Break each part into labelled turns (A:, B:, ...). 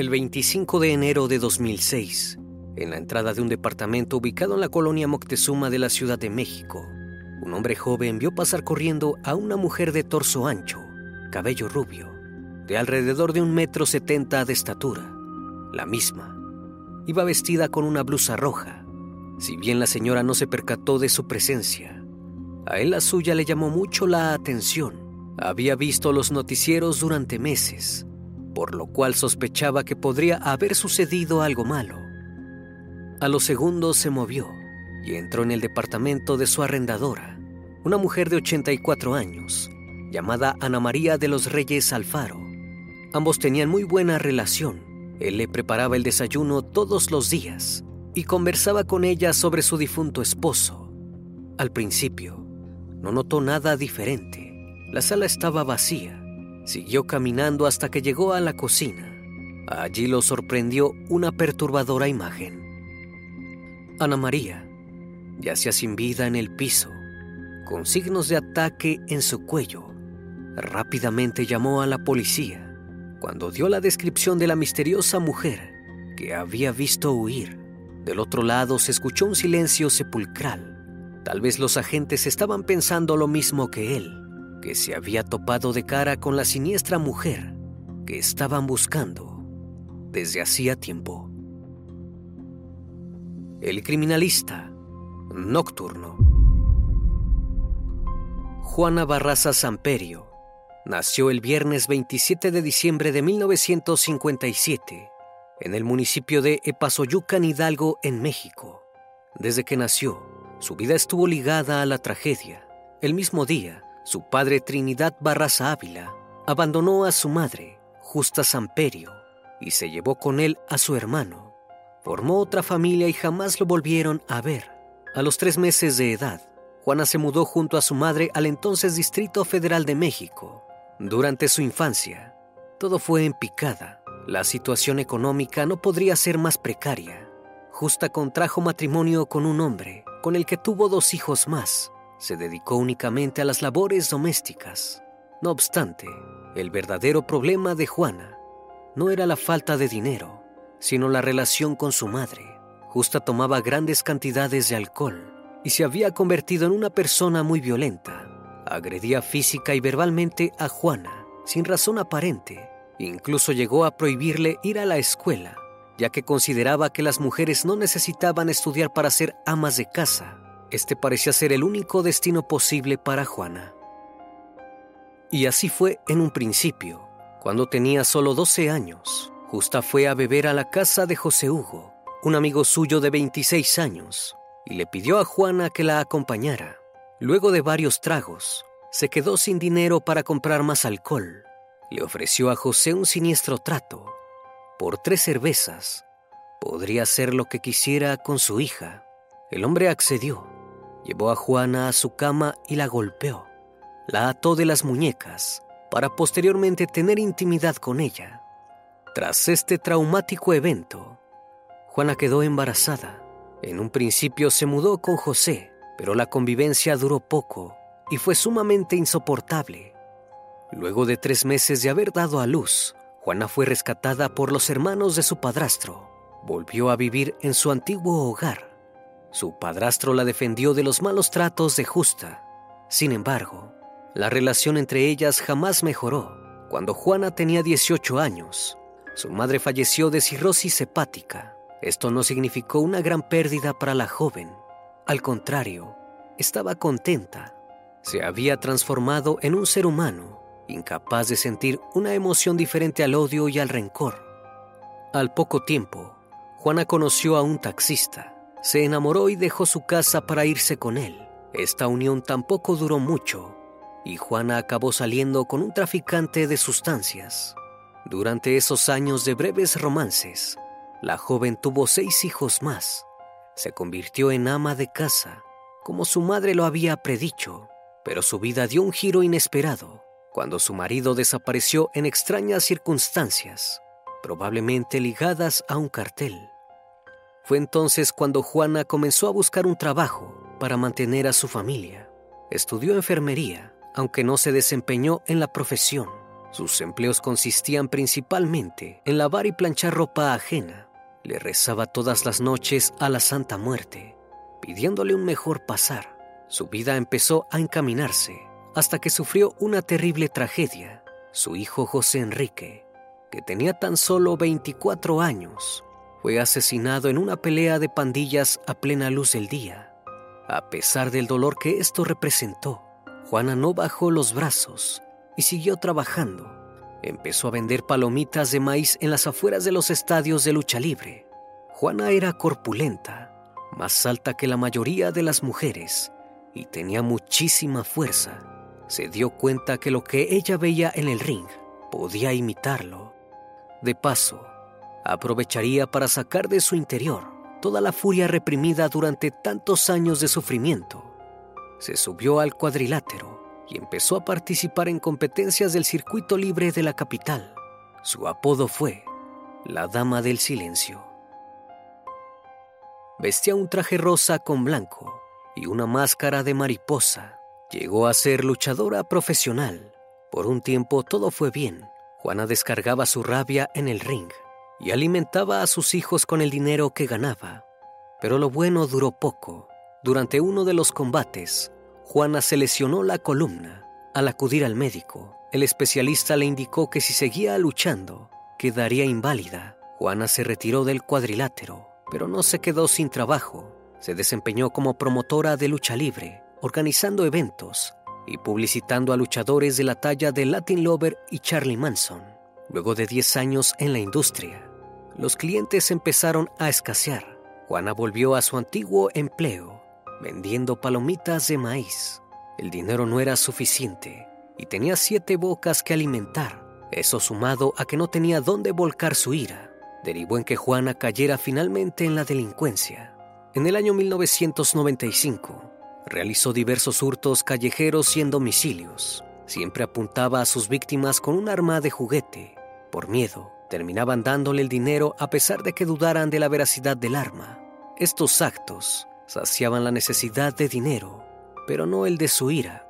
A: El 25 de enero de 2006, en la entrada de un departamento ubicado en la colonia Moctezuma de la Ciudad de México, un hombre joven vio pasar corriendo a una mujer de torso ancho, cabello rubio, de alrededor de un metro setenta de estatura. La misma. Iba vestida con una blusa roja. Si bien la señora no se percató de su presencia, a él la suya le llamó mucho la atención. Había visto los noticieros durante meses por lo cual sospechaba que podría haber sucedido algo malo. A los segundos se movió y entró en el departamento de su arrendadora, una mujer de 84 años, llamada Ana María de los Reyes Alfaro. Ambos tenían muy buena relación. Él le preparaba el desayuno todos los días y conversaba con ella sobre su difunto esposo. Al principio, no notó nada diferente. La sala estaba vacía Siguió caminando hasta que llegó a la cocina. Allí lo sorprendió una perturbadora imagen. Ana María yacía sin vida en el piso, con signos de ataque en su cuello. Rápidamente llamó a la policía cuando dio la descripción de la misteriosa mujer que había visto huir. Del otro lado se escuchó un silencio sepulcral. Tal vez los agentes estaban pensando lo mismo que él que se había topado de cara con la siniestra mujer que estaban buscando desde hacía tiempo. El criminalista nocturno. Juana Barraza Samperio nació el viernes 27 de diciembre de 1957 en el municipio de Epazoyucan, Hidalgo, en México. Desde que nació, su vida estuvo ligada a la tragedia. El mismo día, su padre Trinidad Barraza Ávila abandonó a su madre, Justa Samperio, y se llevó con él a su hermano. Formó otra familia y jamás lo volvieron a ver. A los tres meses de edad, Juana se mudó junto a su madre al entonces Distrito Federal de México. Durante su infancia, todo fue en picada. La situación económica no podría ser más precaria. Justa contrajo matrimonio con un hombre, con el que tuvo dos hijos más, se dedicó únicamente a las labores domésticas. No obstante, el verdadero problema de Juana no era la falta de dinero, sino la relación con su madre. Justa tomaba grandes cantidades de alcohol y se había convertido en una persona muy violenta. Agredía física y verbalmente a Juana sin razón aparente Incluso llegó a prohibirle ir a la escuela, ya que consideraba que las mujeres no necesitaban estudiar para ser amas de casa. Este parecía ser el único destino posible para Juana. Y así fue en un principio. Cuando tenía solo 12 años, Justa fue a beber a la casa de José Hugo, un amigo suyo de 26 años, y le pidió a Juana que la acompañara. Luego de varios tragos, se quedó sin dinero para comprar más alcohol le ofreció a José un siniestro trato. Por tres cervezas, podría hacer lo que quisiera con su hija. El hombre accedió, llevó a Juana a su cama y la golpeó. La ató de las muñecas para posteriormente tener intimidad con ella. Tras este traumático evento, Juana quedó embarazada. En un principio se mudó con José, pero la convivencia duró poco y fue sumamente insoportable. Luego de tres meses de haber dado a luz, Juana fue rescatada por los hermanos de su padrastro. Volvió a vivir en su antiguo hogar. Su padrastro la defendió de los malos tratos de Justa. Sin embargo, la relación entre ellas jamás mejoró. Cuando Juana tenía 18 años, su madre falleció de cirrosis hepática. Esto no significó una gran pérdida para la joven. Al contrario, estaba contenta. Se había transformado en un ser humano incapaz de sentir una emoción diferente al odio y al rencor. Al poco tiempo, Juana conoció a un taxista, se enamoró y dejó su casa para irse con él. Esta unión tampoco duró mucho y Juana acabó saliendo con un traficante de sustancias. Durante esos años de breves romances, la joven tuvo seis hijos más. Se convirtió en ama de casa, como su madre lo había predicho, pero su vida dio un giro inesperado cuando su marido desapareció en extrañas circunstancias, probablemente ligadas a un cartel. Fue entonces cuando Juana comenzó a buscar un trabajo para mantener a su familia. Estudió enfermería, aunque no se desempeñó en la profesión. Sus empleos consistían principalmente en lavar y planchar ropa ajena. Le rezaba todas las noches a la Santa Muerte, pidiéndole un mejor pasar. Su vida empezó a encaminarse hasta que sufrió una terrible tragedia. Su hijo José Enrique, que tenía tan solo 24 años, fue asesinado en una pelea de pandillas a plena luz del día. A pesar del dolor que esto representó, Juana no bajó los brazos y siguió trabajando. Empezó a vender palomitas de maíz en las afueras de los estadios de lucha libre. Juana era corpulenta, más alta que la mayoría de las mujeres y tenía muchísima fuerza se dio cuenta que lo que ella veía en el ring podía imitarlo. De paso, aprovecharía para sacar de su interior toda la furia reprimida durante tantos años de sufrimiento. Se subió al cuadrilátero y empezó a participar en competencias del circuito libre de la capital. Su apodo fue la Dama del Silencio. Vestía un traje rosa con blanco y una máscara de mariposa Llegó a ser luchadora profesional. Por un tiempo todo fue bien. Juana descargaba su rabia en el ring y alimentaba a sus hijos con el dinero que ganaba. Pero lo bueno duró poco. Durante uno de los combates, Juana se lesionó la columna. Al acudir al médico, el especialista le indicó que si seguía luchando, quedaría inválida. Juana se retiró del cuadrilátero, pero no se quedó sin trabajo. Se desempeñó como promotora de lucha libre organizando eventos y publicitando a luchadores de la talla de Latin Lover y Charlie Manson. Luego de 10 años en la industria, los clientes empezaron a escasear. Juana volvió a su antiguo empleo, vendiendo palomitas de maíz. El dinero no era suficiente y tenía siete bocas que alimentar. Eso sumado a que no tenía dónde volcar su ira, derivó en que Juana cayera finalmente en la delincuencia. En el año 1995, Realizó diversos hurtos callejeros y en domicilios. Siempre apuntaba a sus víctimas con un arma de juguete. Por miedo, terminaban dándole el dinero a pesar de que dudaran de la veracidad del arma. Estos actos saciaban la necesidad de dinero, pero no el de su ira.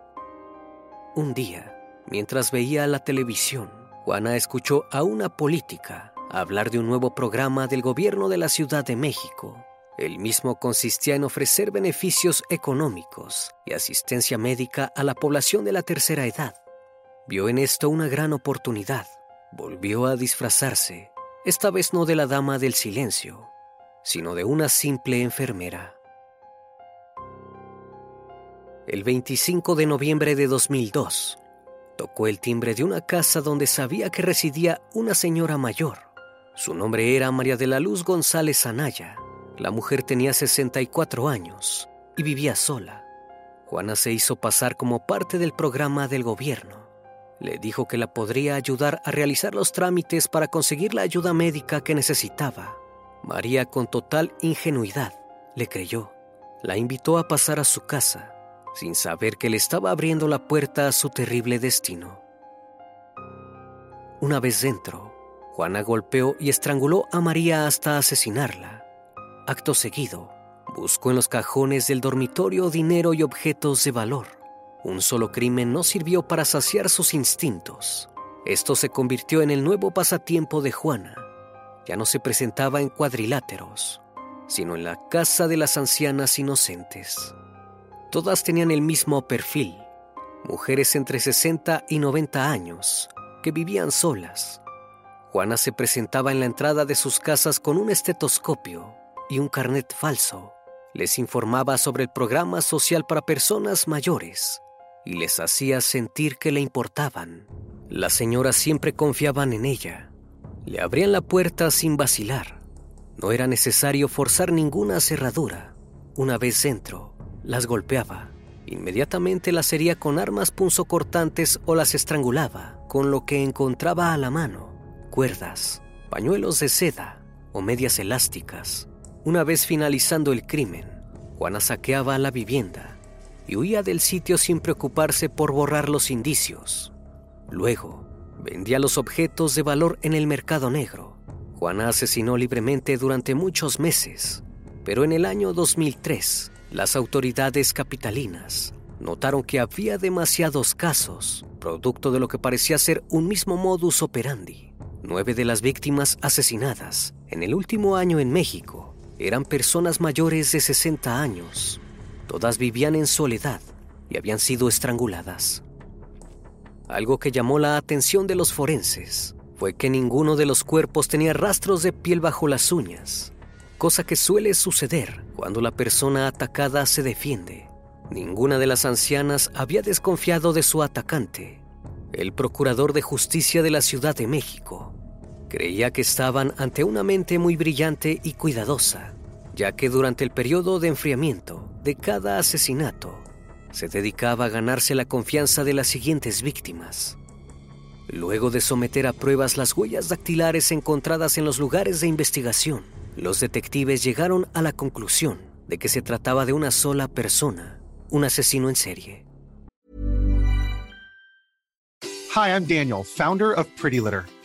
A: Un día, mientras veía la televisión, Juana escuchó a una política hablar de un nuevo programa del gobierno de la Ciudad de México el mismo consistía en ofrecer beneficios económicos y asistencia médica a la población de la tercera edad. Vio en esto una gran oportunidad. Volvió a disfrazarse, esta vez no de la dama del silencio, sino de una simple enfermera. El 25 de noviembre de 2002, tocó el timbre de una casa donde sabía que residía una señora mayor. Su nombre era María de la Luz González Anaya. La mujer tenía 64 años y vivía sola. Juana se hizo pasar como parte del programa del gobierno. Le dijo que la podría ayudar a realizar los trámites para conseguir la ayuda médica que necesitaba. María, con total ingenuidad, le creyó. La invitó a pasar a su casa, sin saber que le estaba abriendo la puerta a su terrible destino. Una vez dentro, Juana golpeó y estranguló a María hasta asesinarla. Acto seguido, Buscó en los cajones del dormitorio dinero y objetos de valor. Un solo crimen no sirvió para saciar sus instintos. Esto se convirtió en el nuevo pasatiempo de Juana. Ya no se presentaba en cuadriláteros, sino en la casa de las ancianas inocentes. Todas tenían el mismo perfil, mujeres entre 60 y 90 años, que vivían solas. Juana se presentaba en la entrada de sus casas con un estetoscopio y un carnet falso les informaba sobre el programa social para personas mayores y les hacía sentir que le importaban. Las señoras siempre confiaban en ella. Le abrían la puerta sin vacilar. No era necesario forzar ninguna cerradura. Una vez dentro, las golpeaba. Inmediatamente las hería con armas punzocortantes o las estrangulaba con lo que encontraba a la mano. Cuerdas, pañuelos de seda o medias elásticas. Una vez finalizando el crimen, Juana saqueaba la vivienda y huía del sitio sin preocuparse por borrar los indicios. Luego, vendía los objetos de valor en el mercado negro. Juana asesinó libremente durante muchos meses, pero en el año 2003, las autoridades capitalinas notaron que había demasiados casos, producto de lo que parecía ser un mismo modus operandi. Nueve de las víctimas asesinadas en el último año en México eran personas mayores de 60 años. Todas vivían en soledad y habían sido estranguladas. Algo que llamó la atención de los forenses fue que ninguno de los cuerpos tenía rastros de piel bajo las uñas, cosa que suele suceder cuando la persona atacada se defiende. Ninguna de las ancianas había desconfiado de su atacante. El procurador de justicia de la Ciudad de México Creía que estaban ante una mente muy brillante y cuidadosa, ya que durante el periodo de enfriamiento de cada asesinato se dedicaba a ganarse la confianza de las siguientes víctimas. Luego de someter a pruebas las huellas dactilares encontradas en los lugares de investigación, los detectives llegaron a la conclusión de que se trataba de una sola persona, un asesino en serie.
B: Hi, I'm Daniel, founder of Pretty Litter.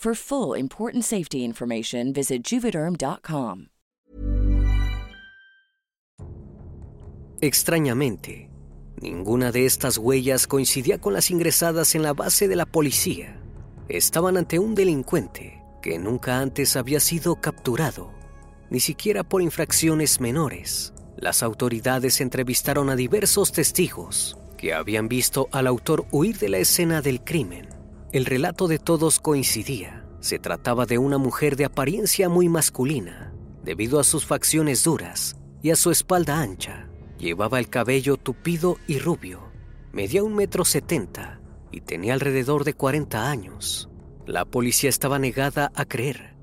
C: For full important safety information, visit juvederm.com.
A: Extrañamente, Ninguna de estas huellas coincidía con las ingresadas en la base de la policía. Estaban ante un delincuente que nunca antes había sido capturado, ni siquiera por infracciones menores. Las autoridades entrevistaron a diversos testigos que habían visto al autor huir de la escena del crimen. El relato de todos coincidía. Se trataba de una mujer de apariencia muy masculina, debido a sus facciones duras y a su espalda ancha. Llevaba el cabello tupido y rubio, medía un metro setenta y tenía alrededor de 40 años. La policía estaba negada a creer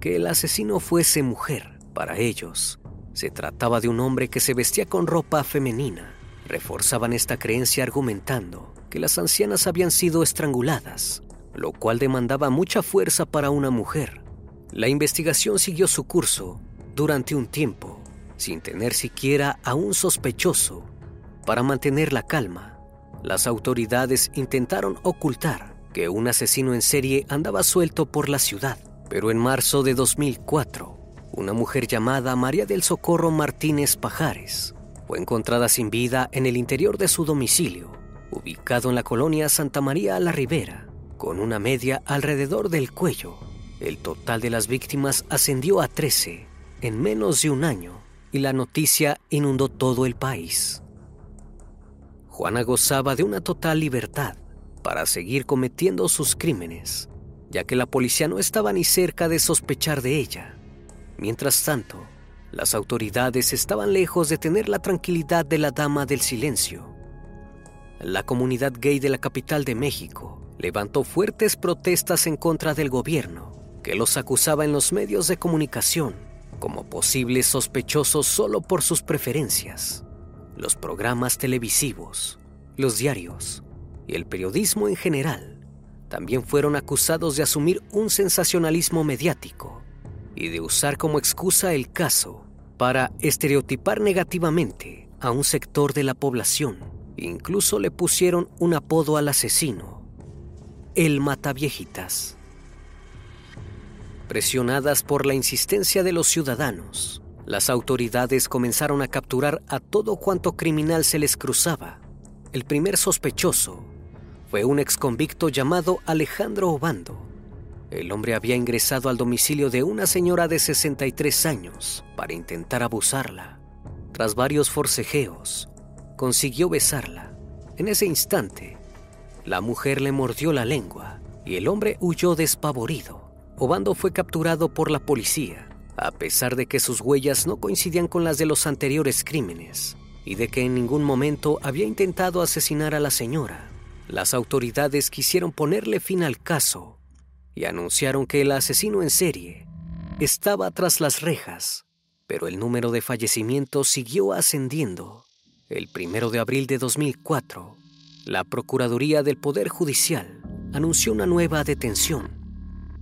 A: que el asesino fuese mujer. Para ellos, se trataba de un hombre que se vestía con ropa femenina. Reforzaban esta creencia argumentando que las ancianas habían sido estranguladas, lo cual demandaba mucha fuerza para una mujer. La investigación siguió su curso durante un tiempo sin tener siquiera a un sospechoso. Para mantener la calma, las autoridades intentaron ocultar que un asesino en serie andaba suelto por la ciudad, pero en marzo de 2004, una mujer llamada María del Socorro Martínez Pajares fue encontrada sin vida en el interior de su domicilio, ubicado en la colonia Santa María a la Ribera, con una media alrededor del cuello. El total de las víctimas ascendió a 13 en menos de un año y la noticia inundó todo el país. Juana gozaba de una total libertad para seguir cometiendo sus crímenes, ya que la policía no estaba ni cerca de sospechar de ella. Mientras tanto, las autoridades estaban lejos de tener la tranquilidad de la Dama del Silencio. La comunidad gay de la capital de México levantó fuertes protestas en contra del gobierno, que los acusaba en los medios de comunicación como posibles sospechosos solo por sus preferencias. Los programas televisivos, los diarios y el periodismo en general también fueron acusados de asumir un sensacionalismo mediático y de usar como excusa el caso para estereotipar negativamente a un sector de la población. Incluso le pusieron un apodo al asesino, el Mataviejitas. Presionadas por la insistencia de los ciudadanos, las autoridades comenzaron a capturar a todo cuanto criminal se les cruzaba. El primer sospechoso fue un exconvicto llamado Alejandro Obando. El hombre había ingresado al domicilio de una señora de 63 años para intentar abusarla. Tras varios forcejeos, consiguió besarla. En ese instante, la mujer le mordió la lengua y el hombre huyó despavorido. Obando fue capturado por la policía, a pesar de que sus huellas no coincidían con las de los anteriores crímenes y de que en ningún momento había intentado asesinar a la señora. Las autoridades quisieron ponerle fin al caso y anunciaron que el asesino en serie estaba tras las rejas, pero el número de fallecimientos siguió ascendiendo. El primero de abril de 2004, la Procuraduría del Poder Judicial anunció una nueva detención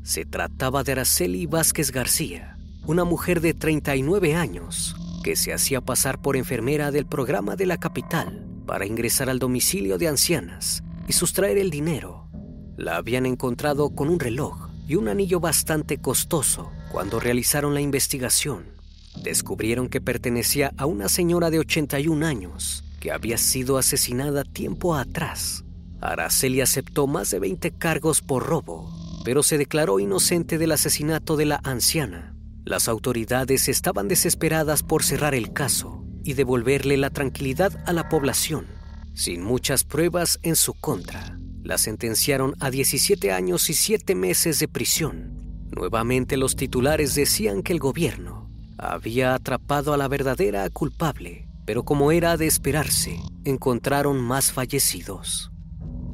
A: se trataba de Araceli Vázquez García, una mujer de 39 años que se hacía pasar por enfermera del programa de la capital para ingresar al domicilio de ancianas y sustraer el dinero. La habían encontrado con un reloj y un anillo bastante costoso cuando realizaron la investigación. Descubrieron que pertenecía a una señora de 81 años que había sido asesinada tiempo atrás. Araceli aceptó más de 20 cargos por robo pero se declaró inocente del asesinato de la anciana. Las autoridades estaban desesperadas por cerrar el caso y devolverle la tranquilidad a la población. Sin muchas pruebas en su contra, la sentenciaron a 17 años y 7 meses de prisión. Nuevamente los titulares decían que el gobierno había atrapado a la verdadera culpable, pero como era de esperarse, encontraron más fallecidos.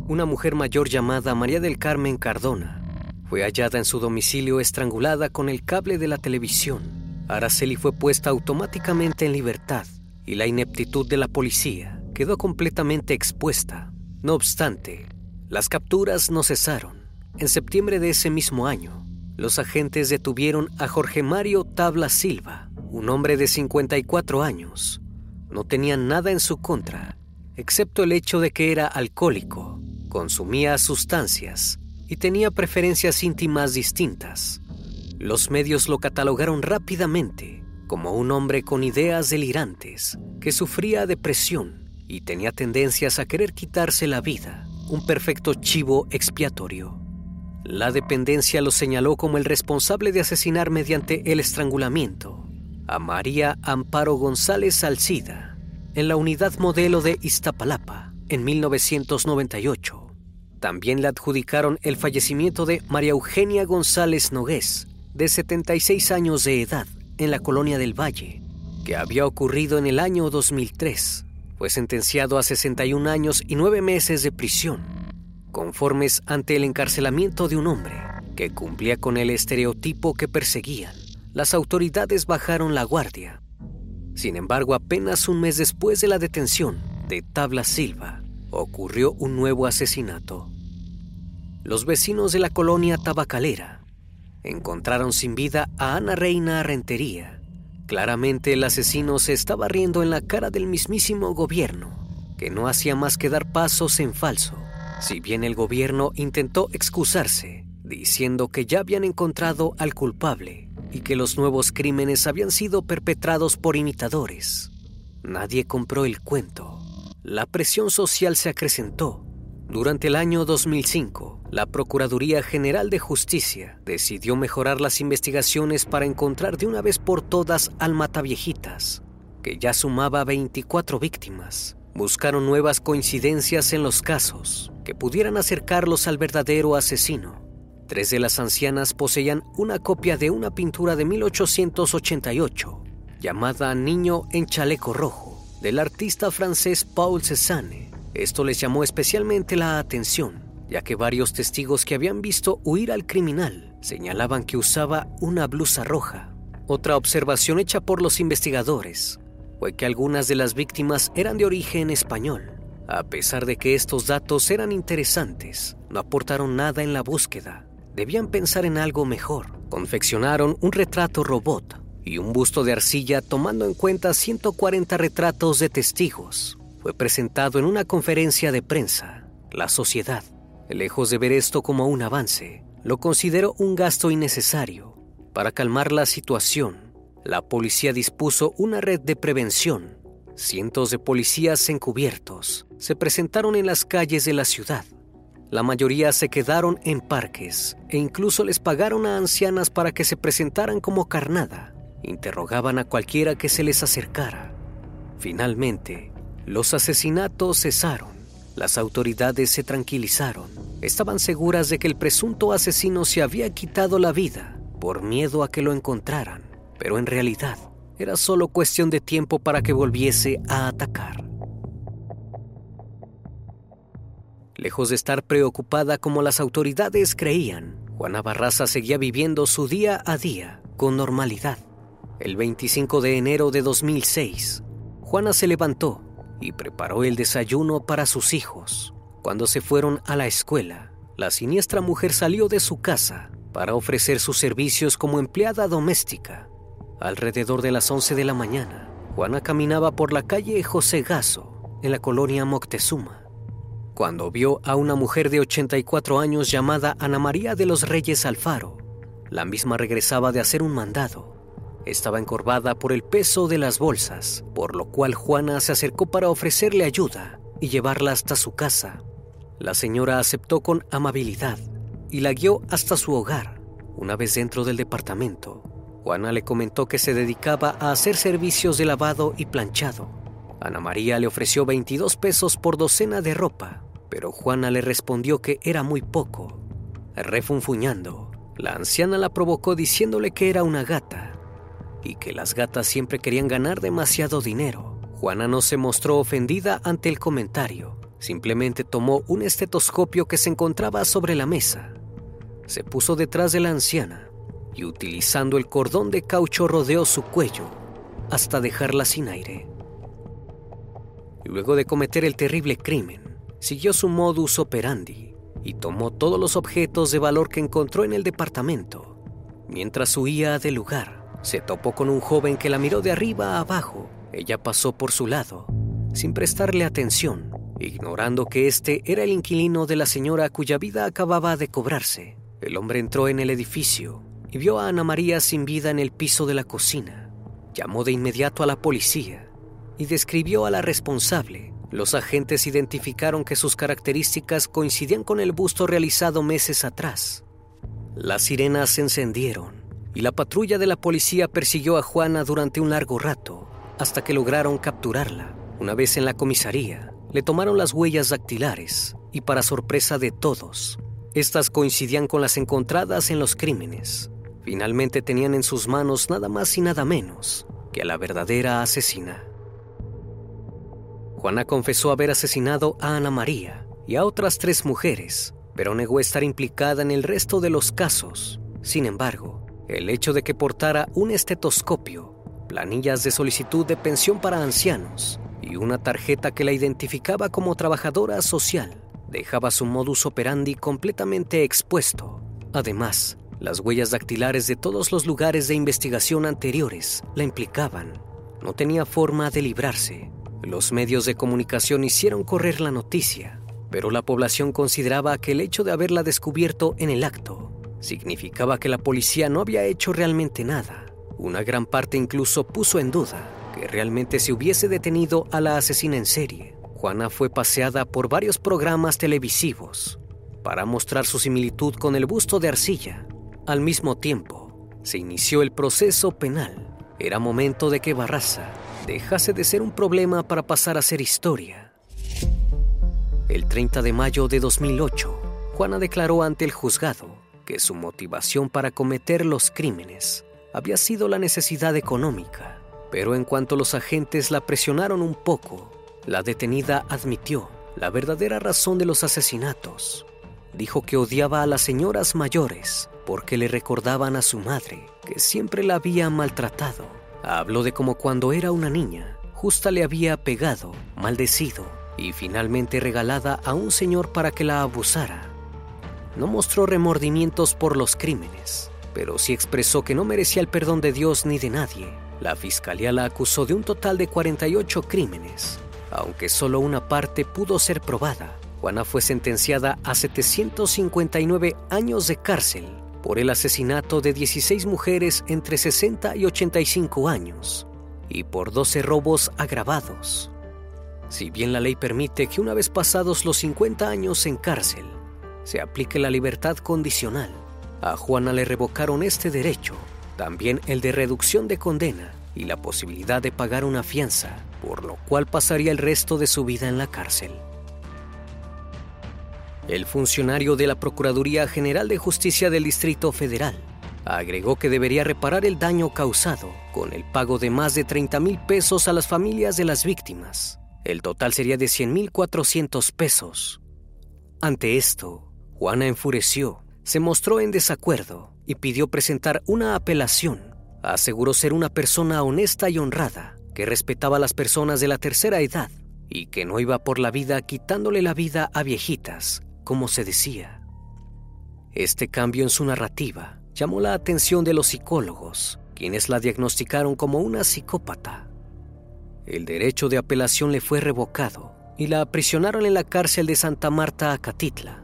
A: Una mujer mayor llamada María del Carmen Cardona fue hallada en su domicilio estrangulada con el cable de la televisión. Araceli fue puesta automáticamente en libertad y la ineptitud de la policía quedó completamente expuesta. No obstante, las capturas no cesaron. En septiembre de ese mismo año, los agentes detuvieron a Jorge Mario Tabla Silva, un hombre de 54 años. No tenía nada en su contra, excepto el hecho de que era alcohólico, consumía sustancias y tenía preferencias íntimas distintas. Los medios lo catalogaron rápidamente como un hombre con ideas delirantes que sufría depresión y tenía tendencias a querer quitarse la vida, un perfecto chivo expiatorio. La dependencia lo señaló como el responsable de asesinar mediante el estrangulamiento a María Amparo González Salcida en la unidad modelo de Iztapalapa en 1998. También le adjudicaron el fallecimiento de María Eugenia González Nogués, de 76 años de edad, en la colonia del Valle, que había ocurrido en el año 2003. Fue sentenciado a 61 años y 9 meses de prisión, conformes ante el encarcelamiento de un hombre que cumplía con el estereotipo que perseguían. Las autoridades bajaron la guardia. Sin embargo, apenas un mes después de la detención de Tabla Silva, ocurrió un nuevo asesinato. Los vecinos de la colonia tabacalera encontraron sin vida a Ana Reina Rentería. Claramente el asesino se estaba riendo en la cara del mismísimo gobierno, que no hacía más que dar pasos en falso. Si bien el gobierno intentó excusarse, diciendo que ya habían encontrado al culpable y que los nuevos crímenes habían sido perpetrados por imitadores, nadie compró el cuento la presión social se acrecentó. Durante el año 2005, la Procuraduría General de Justicia decidió mejorar las investigaciones para encontrar de una vez por todas al Mataviejitas, que ya sumaba 24 víctimas. Buscaron nuevas coincidencias en los casos que pudieran acercarlos al verdadero asesino. Tres de las ancianas poseían una copia de una pintura de 1888 llamada Niño en chaleco rojo del artista francés Paul Cézanne. Esto les llamó especialmente la atención, ya que varios testigos que habían visto huir al criminal señalaban que usaba una blusa roja. Otra observación hecha por los investigadores fue que algunas de las víctimas eran de origen español. A pesar de que estos datos eran interesantes, no aportaron nada en la búsqueda. Debían pensar en algo mejor. Confeccionaron un retrato robot y un busto de arcilla tomando en cuenta 140 retratos de testigos. Fue presentado en una conferencia de prensa. La sociedad, lejos de ver esto como un avance, lo consideró un gasto innecesario. Para calmar la situación, la policía dispuso una red de prevención. Cientos de policías encubiertos se presentaron en las calles de la ciudad. La mayoría se quedaron en parques e incluso les pagaron a ancianas para que se presentaran como carnada Interrogaban a cualquiera que se les acercara. Finalmente, los asesinatos cesaron. Las autoridades se tranquilizaron. Estaban seguras de que el presunto asesino se había quitado la vida por miedo a que lo encontraran, pero en realidad era solo cuestión de tiempo para que volviese a atacar. Lejos de estar preocupada como las autoridades creían, Juana Barraza seguía viviendo su día a día con normalidad. El 25 de enero de 2006, Juana se levantó y preparó el desayuno para sus hijos. Cuando se fueron a la escuela, la siniestra mujer salió de su casa para ofrecer sus servicios como empleada doméstica. Alrededor de las 11 de la mañana, Juana caminaba por la calle José Gaso, en la colonia Moctezuma, cuando vio a una mujer de 84 años llamada Ana María de los Reyes Alfaro. La misma regresaba de hacer un mandado estaba encorvada por el peso de las bolsas, por lo cual Juana se acercó para ofrecerle ayuda y llevarla hasta su casa. La señora aceptó con amabilidad y la guió hasta su hogar. Una vez dentro del departamento, Juana le comentó que se dedicaba a hacer servicios de lavado y planchado. Ana María le ofreció 22 pesos por docena de ropa, pero Juana le respondió que era muy poco. Refunfuñando, la anciana la provocó diciéndole que era una gata y que las gatas siempre querían ganar demasiado dinero. Juana no se mostró ofendida ante el comentario, simplemente tomó un estetoscopio que se encontraba sobre la mesa. Se puso detrás de la anciana y utilizando el cordón de caucho rodeó su cuello hasta dejarla sin aire. Luego de cometer el terrible crimen, siguió su modus operandi y tomó todos los objetos de valor que encontró en el departamento. Mientras huía del lugar, se topó con un joven que la miró de arriba a abajo. Ella pasó por su lado, sin prestarle atención, ignorando que este era el inquilino de la señora cuya vida acababa de cobrarse. El hombre entró en el edificio y vio a Ana María sin vida en el piso de la cocina. Llamó de inmediato a la policía y describió a la responsable, Los agentes identificaron que sus características coincidían con el busto realizado meses atrás. Las sirenas se encendieron y la patrulla de la policía persiguió a Juana durante un largo rato hasta que lograron capturarla. Una vez en la comisaría, le tomaron las huellas dactilares y para sorpresa de todos, estas coincidían con las encontradas en los crímenes. Finalmente tenían en sus manos nada más y nada menos que a la verdadera asesina. Juana confesó haber asesinado a Ana María y a otras tres mujeres, pero negó estar implicada en el resto de los casos. Sin embargo, el hecho de que portara un estetoscopio, planillas de solicitud de pensión para ancianos y una tarjeta que la identificaba como trabajadora social dejaba su modus operandi completamente expuesto. Además, las huellas dactilares de todos los lugares de investigación anteriores la implicaban. No tenía forma de librarse los medios de comunicación hicieron correr la noticia, pero la población consideraba que el hecho de haberla descubierto en el acto significaba que la policía no había hecho realmente nada. Una gran parte incluso puso en duda que realmente se hubiese detenido a la asesina en serie. Juana fue paseada por varios programas televisivos para mostrar su similitud con el busto de arcilla. Al mismo tiempo, se inició el proceso penal. Era momento de que Barraza dejase de ser un problema para pasar a ser historia. El 30 de mayo de 2008, Juana declaró ante el juzgado que su motivación para cometer los crímenes había sido la necesidad económica, pero en cuanto los agentes la presionaron un poco, la detenida admitió la verdadera razón de los asesinatos. Dijo que odiaba a las señoras mayores porque le recordaban a su madre, que siempre la había maltratado Habló de cómo cuando era una niña, justa le había pegado, maldecido y finalmente regalada a un señor para que la abusara. No mostró remordimientos por los crímenes, pero sí expresó que no merecía el perdón de Dios ni de nadie. La fiscalía la acusó de un total de 48 crímenes, aunque solo una parte pudo ser probada. Juana fue sentenciada a 759 años de cárcel por el asesinato de 16 mujeres entre 60 y 85 años y por 12 robos agravados. Si bien la ley permite que una vez pasados los 50 años en cárcel se aplique la libertad condicional, a Juana le revocaron este derecho, también el de reducción de condena y la posibilidad de pagar una fianza, por lo cual pasaría el resto de su vida en la cárcel. El funcionario de la Procuraduría General de Justicia del Distrito Federal agregó que debería reparar el daño causado con el pago de más de 30 mil pesos a las familias de las víctimas. El total sería de 100 mil 400 pesos. Ante esto, Juana enfureció, se mostró en desacuerdo y pidió presentar una apelación. Aseguró ser una persona honesta y honrada, que respetaba a las personas de la tercera edad y que no iba por la vida quitándole la vida a viejitas como se decía. Este cambio en su narrativa llamó la atención de los psicólogos, quienes la diagnosticaron como una psicópata. El derecho de apelación le fue revocado y la aprisionaron en la cárcel de Santa Marta, Acatitla.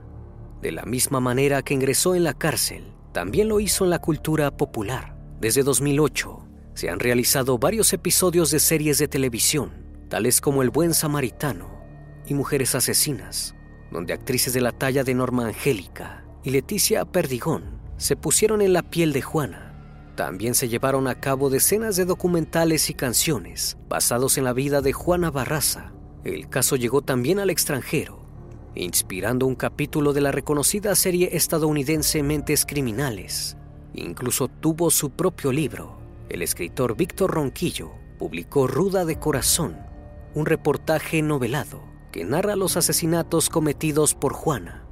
A: De la misma manera que ingresó en la cárcel, también lo hizo en la cultura popular. Desde 2008 se han realizado varios episodios de series de televisión, tales como El Buen Samaritano y Mujeres Asesinas, donde actrices de la talla de Norma Angélica y Leticia Perdigón se pusieron en la piel de Juana. También se llevaron a cabo decenas de documentales y canciones basados en la vida de Juana Barraza. El caso llegó también al extranjero, inspirando un capítulo de la reconocida serie estadounidense Mentes Criminales. Incluso tuvo su propio libro. El escritor Víctor Ronquillo publicó Ruda de Corazón, un reportaje novelado que narra los asesinatos cometidos por Juana.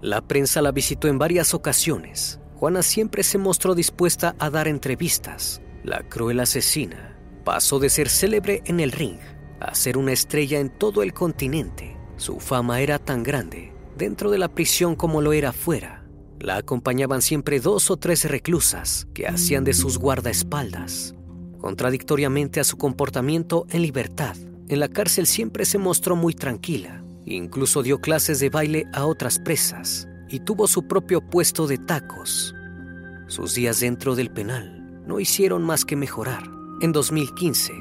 A: La prensa la visitó en varias ocasiones. Juana siempre se mostró dispuesta a dar entrevistas. La cruel asesina pasó de ser célebre en el ring a ser una estrella en todo el continente. Su fama era tan grande dentro de la prisión como lo era fuera. La acompañaban siempre dos o tres reclusas que hacían de sus guardaespaldas. Contradictoriamente a su comportamiento en libertad, en la cárcel siempre se mostró muy tranquila. Incluso dio clases de baile a otras presas y tuvo su propio puesto de tacos. Sus días dentro del penal no hicieron más que mejorar. En 2015,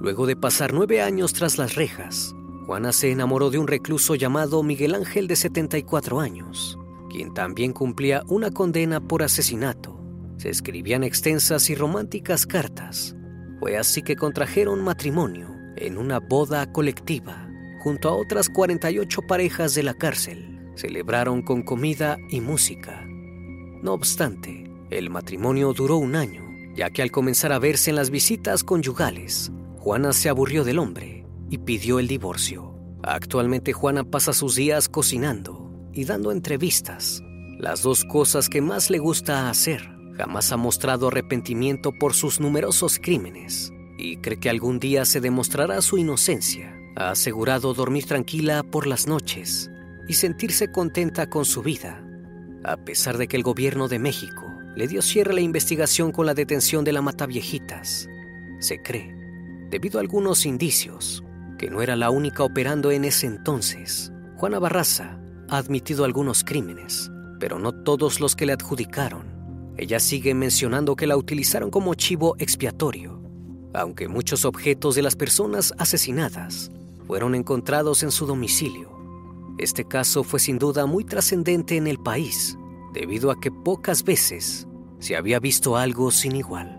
A: luego de pasar nueve años tras las rejas, Juana se enamoró de un recluso llamado Miguel Ángel de 74 años, quien también cumplía una condena por asesinato. Se escribían extensas y románticas cartas. Fue así que contrajeron matrimonio en una boda colectiva junto a otras 48 parejas de la cárcel. Celebraron con comida y música. No obstante, el matrimonio duró un año, ya que al comenzar a verse en las visitas conyugales, Juana se aburrió del hombre y pidió el divorcio. Actualmente Juana pasa sus días cocinando y dando entrevistas, las dos cosas que más le gusta hacer. Jamás ha mostrado arrepentimiento por sus numerosos crímenes y cree que algún día se demostrará su inocencia. Ha asegurado dormir tranquila por las noches y sentirse contenta con su vida, a pesar de que el gobierno de México le dio cierre a la investigación con la detención de la Mataviejitas. Se cree, debido a algunos indicios, que no era la única operando en ese entonces. Juana Barraza ha admitido algunos crímenes, pero no todos los que le adjudicaron. Ella sigue mencionando que la utilizaron como chivo expiatorio, aunque muchos objetos de las personas asesinadas fueron encontrados en su domicilio. Este caso fue sin duda muy trascendente en el país, debido a que pocas veces se había visto algo sin igual.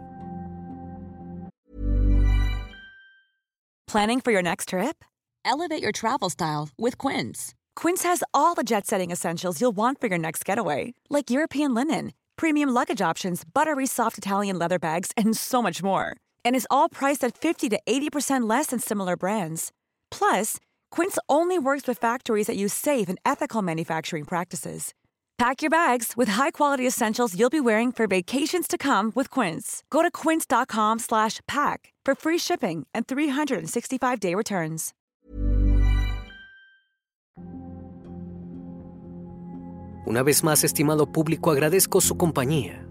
D: Planning for your next trip? Elevate your travel style with Quince. Quince has all the jet setting essentials you'll want for your next getaway, like European linen, premium luggage options, buttery soft Italian leather bags, and so much more. And is all priced at 50 to 80% less than similar brands. Plus, Quince only works with factories that use safe and ethical manufacturing practices. Pack your bags with high-quality essentials you'll be wearing for vacations to come with Quince. Go to quince.com/pack for free shipping and 365-day returns.
A: Una vez más, estimado público, agradezco su compañía.